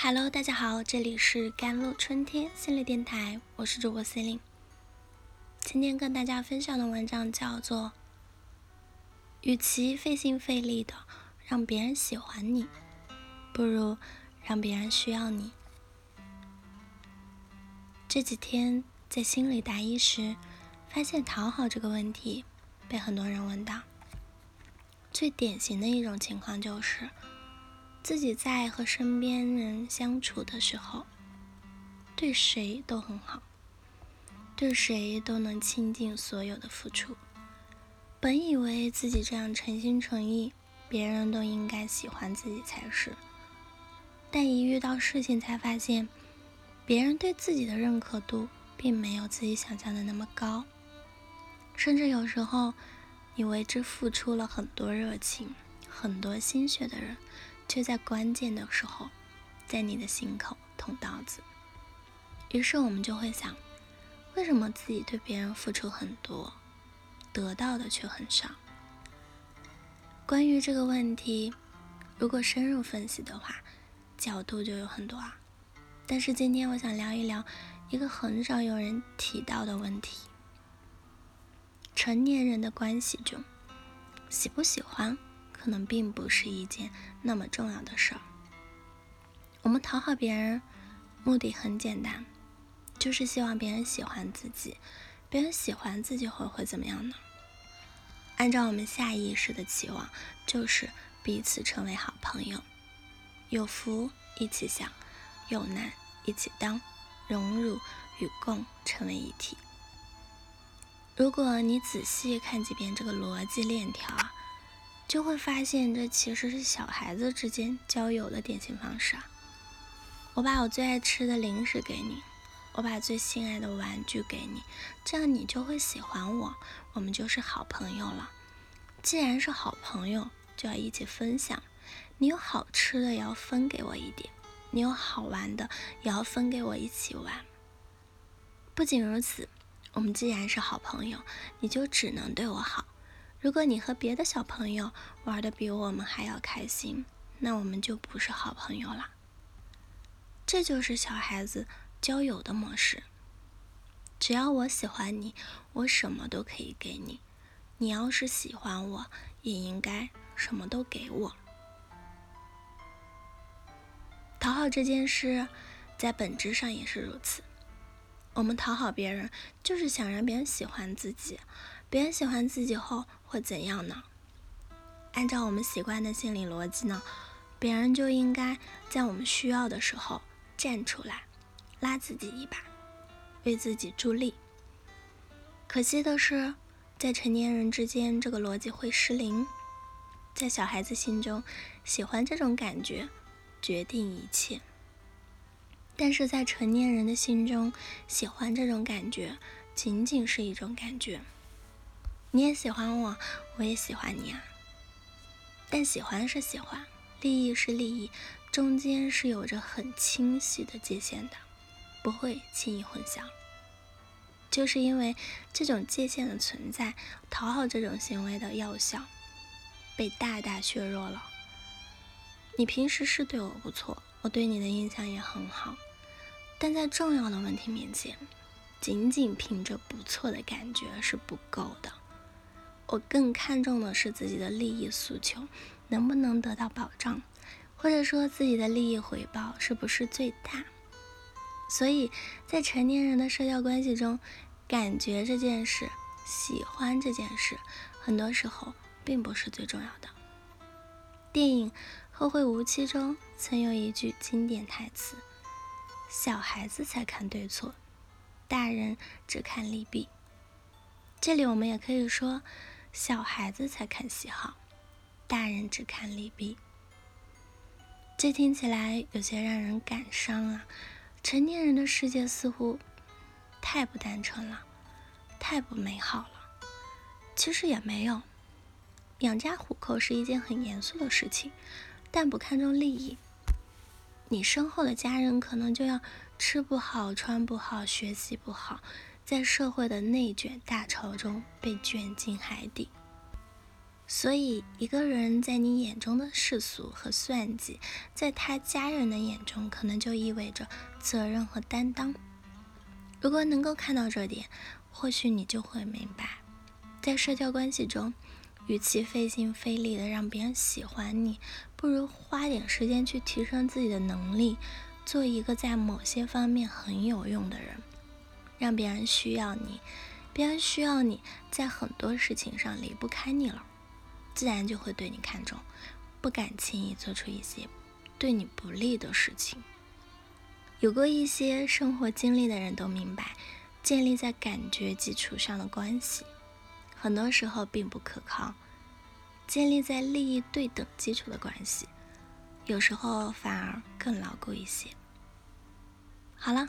Hello，大家好，这里是甘露春天心理电台，我是主播 c e l i n e 今天跟大家分享的文章叫做：与其费心费力的让别人喜欢你，不如让别人需要你。这几天在心理答疑时，发现讨好这个问题被很多人问到。最典型的一种情况就是。自己在和身边人相处的时候，对谁都很好，对谁都能倾尽所有的付出。本以为自己这样诚心诚意，别人都应该喜欢自己才是。但一遇到事情，才发现别人对自己的认可度并没有自己想象的那么高。甚至有时候，你为之付出了很多热情、很多心血的人。却在关键的时候，在你的心口捅刀子。于是我们就会想，为什么自己对别人付出很多，得到的却很少？关于这个问题，如果深入分析的话，角度就有很多啊。但是今天我想聊一聊一个很少有人提到的问题：成年人的关系中，喜不喜欢？可能并不是一件那么重要的事儿。我们讨好别人，目的很简单，就是希望别人喜欢自己。别人喜欢自己后会怎么样呢？按照我们下意识的期望，就是彼此成为好朋友，有福一起享，有难一起当，荣辱与共成为一体。如果你仔细看几遍这个逻辑链条啊。就会发现，这其实是小孩子之间交友的典型方式啊！我把我最爱吃的零食给你，我把最心爱的玩具给你，这样你就会喜欢我，我们就是好朋友了。既然是好朋友，就要一起分享。你有好吃的，也要分给我一点；你有好玩的，也要分给我一起玩。不仅如此，我们既然是好朋友，你就只能对我好。如果你和别的小朋友玩的比我们还要开心，那我们就不是好朋友了。这就是小孩子交友的模式。只要我喜欢你，我什么都可以给你；你要是喜欢我，也应该什么都给我。讨好这件事，在本质上也是如此。我们讨好别人，就是想让别人喜欢自己。别人喜欢自己后会怎样呢？按照我们习惯的心理逻辑呢，别人就应该在我们需要的时候站出来，拉自己一把，为自己助力。可惜的是，在成年人之间，这个逻辑会失灵。在小孩子心中，喜欢这种感觉决定一切；但是在成年人的心中，喜欢这种感觉仅仅是一种感觉。你也喜欢我，我也喜欢你啊。但喜欢是喜欢，利益是利益，中间是有着很清晰的界限的，不会轻易混淆。就是因为这种界限的存在，讨好这种行为的药效被大大削弱了。你平时是对我不错，我对你的印象也很好，但在重要的问题面前，仅仅凭着不错的感觉是不够的。我更看重的是自己的利益诉求能不能得到保障，或者说自己的利益回报是不是最大。所以在成年人的社交关系中，感觉这件事、喜欢这件事，很多时候并不是最重要的。电影《后会无期》中曾有一句经典台词：“小孩子才看对错，大人只看利弊。”这里我们也可以说。小孩子才看喜好，大人只看利弊。这听起来有些让人感伤啊！成年人的世界似乎太不单纯了，太不美好了。其实也没有，养家糊口是一件很严肃的事情，但不看重利益，你身后的家人可能就要吃不好、穿不好、学习不好。在社会的内卷大潮中被卷进海底。所以，一个人在你眼中的世俗和算计，在他家人的眼中，可能就意味着责任和担当。如果能够看到这点，或许你就会明白，在社交关系中，与其费心费力的让别人喜欢你，不如花点时间去提升自己的能力，做一个在某些方面很有用的人，让别人需要你，别人需要你在很多事情上离不开你了，自然就会对你看重，不敢轻易做出一些对你不利的事情。有过一些生活经历的人都明白，建立在感觉基础上的关系，很多时候并不可靠；建立在利益对等基础的关系，有时候反而更牢固一些。好了，